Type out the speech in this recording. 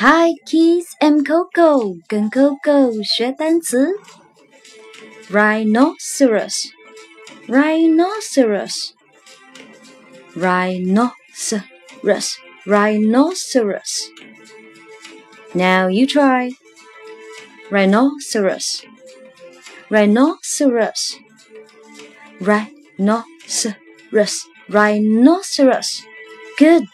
Hi, kids! I'm Coco. 跟 Coco 学单词。Rhinoceros, rhinoceros, rhinoceros, rhinoceros. Now you try. Rhinoceros, rhinoceros, rhinoceros, rhinoceros. Good.